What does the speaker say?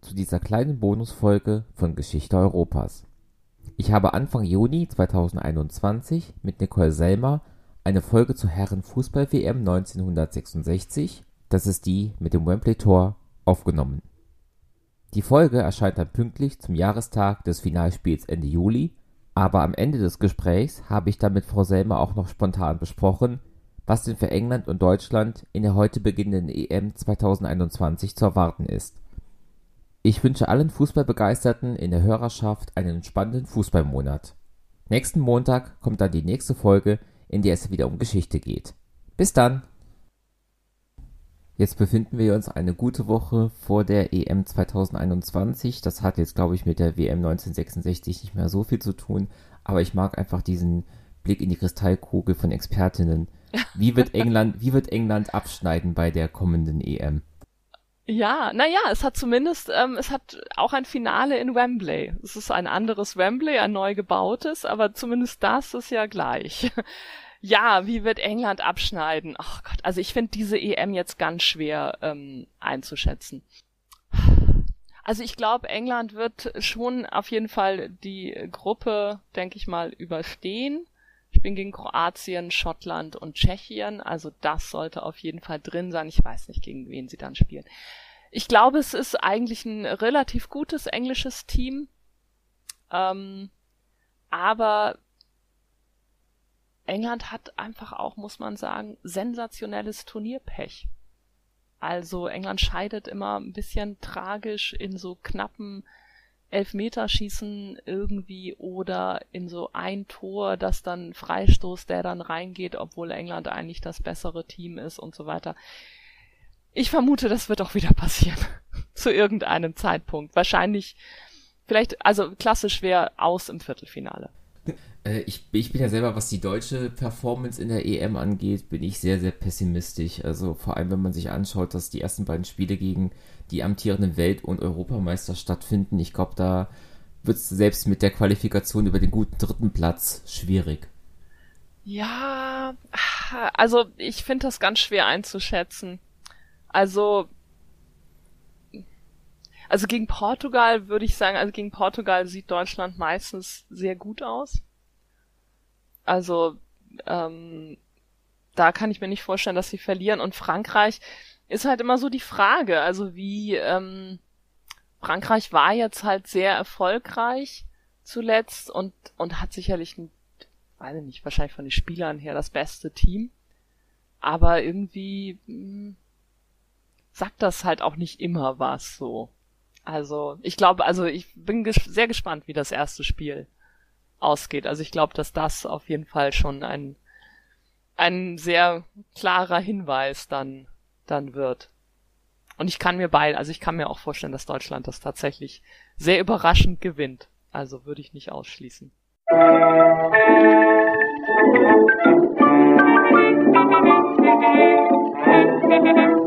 zu dieser kleinen Bonusfolge von Geschichte Europas. Ich habe Anfang Juni 2021 mit Nicole Selmer eine Folge zur Herren-Fußball-WM 1966, das ist die mit dem Wembley-Tor, aufgenommen. Die Folge erscheint dann pünktlich zum Jahrestag des Finalspiels Ende Juli, aber am Ende des Gesprächs habe ich dann mit Frau Selmer auch noch spontan besprochen, was denn für England und Deutschland in der heute beginnenden EM 2021 zu erwarten ist. Ich wünsche allen Fußballbegeisterten in der Hörerschaft einen spannenden Fußballmonat. Nächsten Montag kommt dann die nächste Folge, in der es wieder um Geschichte geht. Bis dann! Jetzt befinden wir uns eine gute Woche vor der EM 2021. Das hat jetzt, glaube ich, mit der WM 1966 nicht mehr so viel zu tun, aber ich mag einfach diesen Blick in die Kristallkugel von Expertinnen. Wie wird England, wie wird England abschneiden bei der kommenden EM? Ja, naja, es hat zumindest, ähm, es hat auch ein Finale in Wembley. Es ist ein anderes Wembley, ein neu gebautes, aber zumindest das ist ja gleich. ja, wie wird England abschneiden? Ach Gott, also ich finde diese EM jetzt ganz schwer ähm, einzuschätzen. Also ich glaube, England wird schon auf jeden Fall die Gruppe, denke ich mal, überstehen. Spielen gegen Kroatien, Schottland und Tschechien. Also das sollte auf jeden Fall drin sein. Ich weiß nicht, gegen wen sie dann spielen. Ich glaube, es ist eigentlich ein relativ gutes englisches Team. Ähm, aber England hat einfach auch, muss man sagen, sensationelles Turnierpech. Also England scheidet immer ein bisschen tragisch in so knappen Elfmeterschießen irgendwie oder in so ein Tor, das dann Freistoß, der dann reingeht, obwohl England eigentlich das bessere Team ist und so weiter. Ich vermute, das wird auch wieder passieren. Zu irgendeinem Zeitpunkt. Wahrscheinlich, vielleicht, also klassisch wäre aus im Viertelfinale. Äh, ich, ich bin ja selber, was die deutsche Performance in der EM angeht, bin ich sehr, sehr pessimistisch. Also vor allem, wenn man sich anschaut, dass die ersten beiden Spiele gegen die amtierenden Welt- und Europameister stattfinden. Ich glaube, da wird es selbst mit der Qualifikation über den guten dritten Platz schwierig. Ja, also ich finde das ganz schwer einzuschätzen. Also, also gegen Portugal würde ich sagen, also gegen Portugal sieht Deutschland meistens sehr gut aus. Also, ähm, da kann ich mir nicht vorstellen, dass sie verlieren. Und Frankreich, ist halt immer so die Frage. Also wie ähm, Frankreich war jetzt halt sehr erfolgreich zuletzt und und hat sicherlich ein, weiß ich nicht, wahrscheinlich von den Spielern her das beste Team. Aber irgendwie mh, hm, sagt das halt auch nicht immer was so. Also ich glaube, also ich bin ges sehr gespannt, wie das erste Spiel ausgeht. Also ich glaube, dass das auf jeden Fall schon ein ein sehr klarer Hinweis dann dann wird. Und ich kann mir beide, also ich kann mir auch vorstellen, dass Deutschland das tatsächlich sehr überraschend gewinnt. Also würde ich nicht ausschließen. Musik